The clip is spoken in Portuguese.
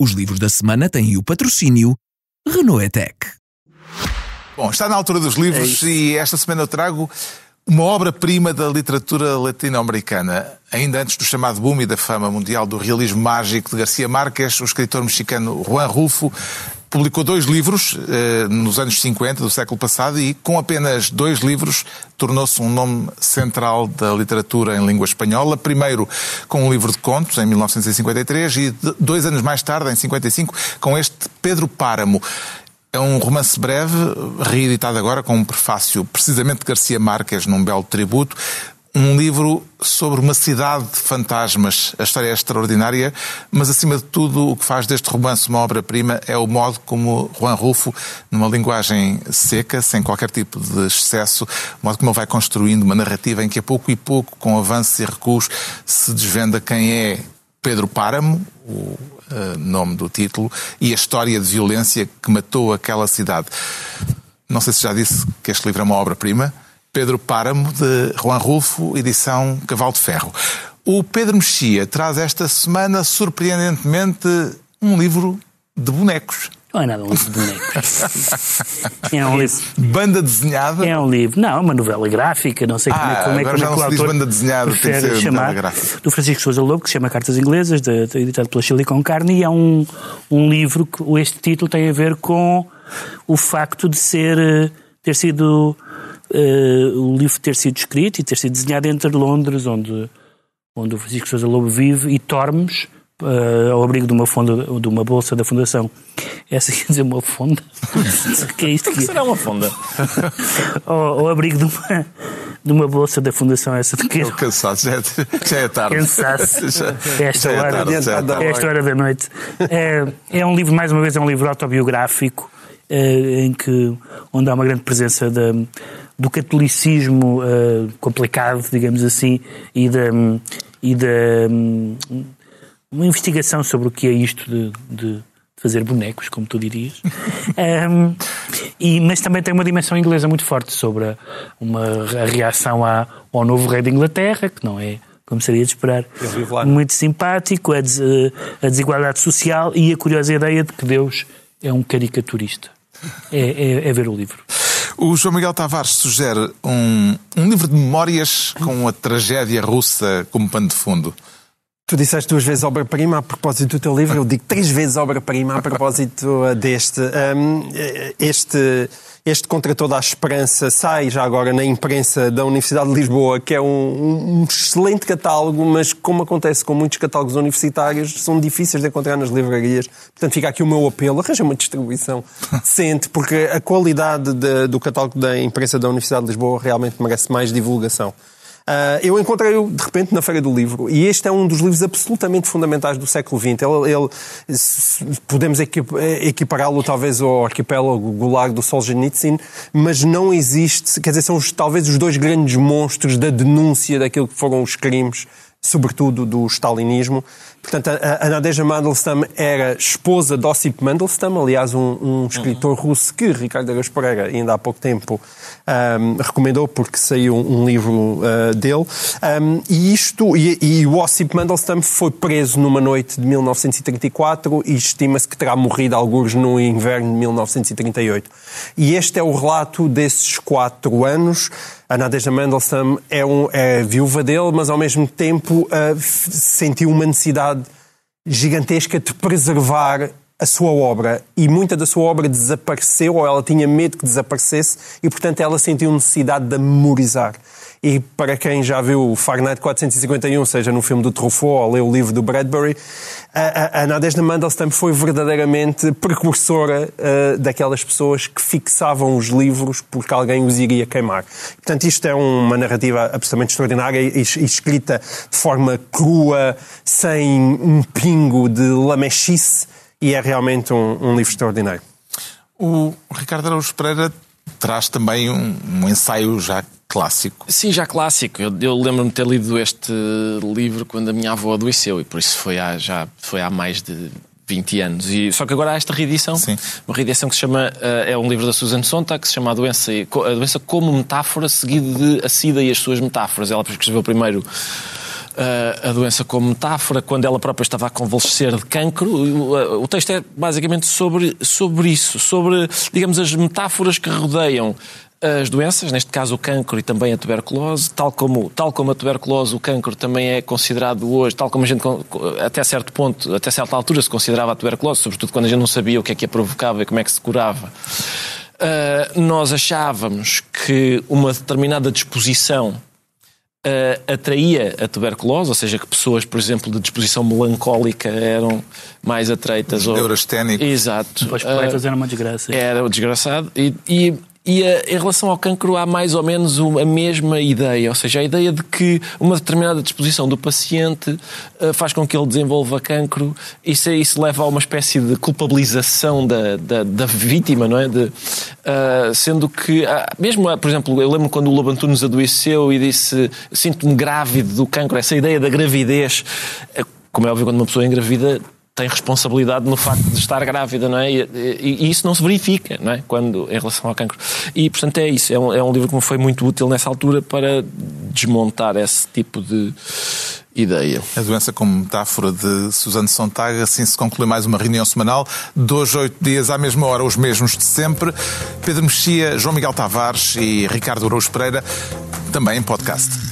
Os livros da semana têm o patrocínio Renault Etec. Bom, está na altura dos livros é e esta semana eu trago uma obra-prima da literatura latino-americana. Ainda antes do chamado boom e da fama mundial do realismo mágico de Garcia Marques, o escritor mexicano Juan Rulfo publicou dois livros eh, nos anos 50 do século passado e, com apenas dois livros, tornou-se um nome central da literatura em língua espanhola. Primeiro com um livro de contos, em 1953, e dois anos mais tarde, em 55, com este Pedro Páramo. É um romance breve, reeditado agora com um prefácio precisamente de Garcia Marques, num belo tributo um livro sobre uma cidade de fantasmas. A história é extraordinária, mas acima de tudo o que faz deste romance uma obra-prima é o modo como Juan Rulfo, numa linguagem seca, sem qualquer tipo de excesso, o modo como ele vai construindo uma narrativa em que a pouco e pouco, com avanços e recuos, se desvenda quem é Pedro Páramo, o uh, nome do título, e a história de violência que matou aquela cidade. Não sei se já disse que este livro é uma obra-prima. Pedro Páramo, de Juan Rulfo, edição Cavalo de Ferro. O Pedro Mexia traz esta semana, surpreendentemente, um livro de bonecos. Não é nada um livro de bonecos. é um livro. Banda desenhada? É um livro. Não, é uma novela gráfica, não sei ah, como é, como é, como é que o autor banda desenhada, tem que ser chamar, gráfica. do Francisco Sousa Lobo, que se chama Cartas Inglesas, de, de, editado pela Chile com Carne, e é um, um livro que este título tem a ver com o facto de ser, eh, ter sido uh, o livro ter sido escrito e ter sido desenhado entre Londres, onde, onde o Francisco Sousa Lobo vive, e Tormes, uh, ao abrigo de uma, fonda, de uma bolsa da Fundação. Essa quer dizer uma fonda? que é isto? Que será uma fonda? ao, ao, abrigo de uma, de uma bolsa da Fundação essa de que... Estou cansado, já é, já é tarde. Cansaço. esta, é hora, tarde, é esta hora da noite. É, é um livro, mais uma vez, é um livro autobiográfico, é, em que, onde há uma grande presença da do catolicismo uh, complicado, digamos assim, e da, e da um, uma investigação sobre o que é isto de, de fazer bonecos, como tu dirias. um, e, mas também tem uma dimensão inglesa muito forte sobre a, uma, a reação à, ao novo rei da Inglaterra, que não é, como seria de esperar, muito simpático, a, des, a desigualdade social e a curiosa ideia de que Deus é um caricaturista. É, é, é ver o livro. O João Miguel Tavares sugere um, um livro de memórias com a tragédia russa como pano de fundo. Tu disseste duas vezes obra-prima a propósito do teu livro, eu digo três vezes obra-prima a propósito deste. Um, este este Contra Toda a Esperança sai já agora na imprensa da Universidade de Lisboa, que é um, um, excelente catálogo, mas como acontece com muitos catálogos universitários, são difíceis de encontrar nas livrarias. Portanto, fica aqui o meu apelo, arranja uma distribuição decente, porque a qualidade de, do catálogo da imprensa da Universidade de Lisboa realmente merece mais divulgação. Uh, eu encontrei-o, de repente, na Feira do Livro, e este é um dos livros absolutamente fundamentais do século XX. Ele, ele podemos equipará-lo, talvez, ao arquipélago Gulag do Solzhenitsyn, mas não existe, quer dizer, são os, talvez os dois grandes monstros da denúncia daquilo que foram os crimes sobretudo do stalinismo. Portanto, a, a Nadezhda Mandelstam era esposa de Ossip Mandelstam, aliás, um, um escritor uhum. russo que Ricardo Araújo Pereira, ainda há pouco tempo, um, recomendou porque saiu um livro uh, dele. Um, e isto, e, e o Ossip Mandelstam foi preso numa noite de 1934 e estima-se que terá morrido alguns no inverno de 1938. E este é o relato desses quatro anos. A Nadezhda Mandelstam é, um, é viúva dele, mas ao mesmo tempo uh, sentiu uma necessidade gigantesca de preservar a sua obra e muita da sua obra desapareceu ou ela tinha medo que desaparecesse e, portanto, ela sentiu necessidade de memorizar. E para quem já viu Fahrenheit 451, seja no filme do Truffaut ou leu o livro do Bradbury, a, a, a Nadezhda Mandelstam foi verdadeiramente precursora uh, daquelas pessoas que fixavam os livros porque alguém os iria queimar. Portanto, isto é uma narrativa absolutamente extraordinária e, e escrita de forma crua, sem um pingo de lamechice, e é realmente um, um livro extraordinário. O Ricardo Araújo Pereira traz também um, um ensaio já clássico. Sim, já clássico. Eu, eu lembro-me de ter lido este livro quando a minha avó adoeceu e por isso foi há, já foi há mais de 20 anos. E, só que agora há esta reedição, Sim. uma reedição que se chama, uh, é um livro da Susan Sontag, que se chama A Doença, a doença como Metáfora, seguido de A Sida e as Suas Metáforas. Ela escreveu primeiro a doença como metáfora, quando ela própria estava a convalescer de cancro. O, texto é basicamente sobre, sobre isso, sobre, digamos, as metáforas que rodeiam as doenças, neste caso o cancro e também a tuberculose, tal como, tal como a tuberculose, o cancro também é considerado hoje, tal como a gente até certo ponto, até certa altura se considerava a tuberculose, sobretudo quando a gente não sabia o que é que a provocava e como é que se curava. Uh, nós achávamos que uma determinada disposição uh, atraía a tuberculose, ou seja, que pessoas, por exemplo, de disposição melancólica eram mais atreitas. Ou... Neurasténicos. Exato. Os poetas uh, eram uma desgraça. Era desgraçado. E, e e a, em relação ao cancro há mais ou menos a mesma ideia, ou seja, a ideia de que uma determinada disposição do paciente uh, faz com que ele desenvolva cancro, isso, isso leva a uma espécie de culpabilização da, da, da vítima, não é? De, uh, sendo que, uh, mesmo, por exemplo, eu lembro quando o Lobo Antunes adoeceu e disse sinto-me grávido do cancro, essa ideia da gravidez, como é óbvio, quando uma pessoa é engravida tem responsabilidade no facto de estar grávida, não é? E, e, e, isso não se verifica, não é? Quando, em relação ao cancro. E, portanto, é isso. É um, é um livro que me foi muito útil nessa altura para desmontar esse tipo de ideia. A doença como metáfora de Susana Sontag, assim se conclui mais uma reunião semanal, dois, oito dias à mesma hora, os mesmos de sempre. Pedro Mexia, João Miguel Tavares e Ricardo Araújo Pereira, também em podcast.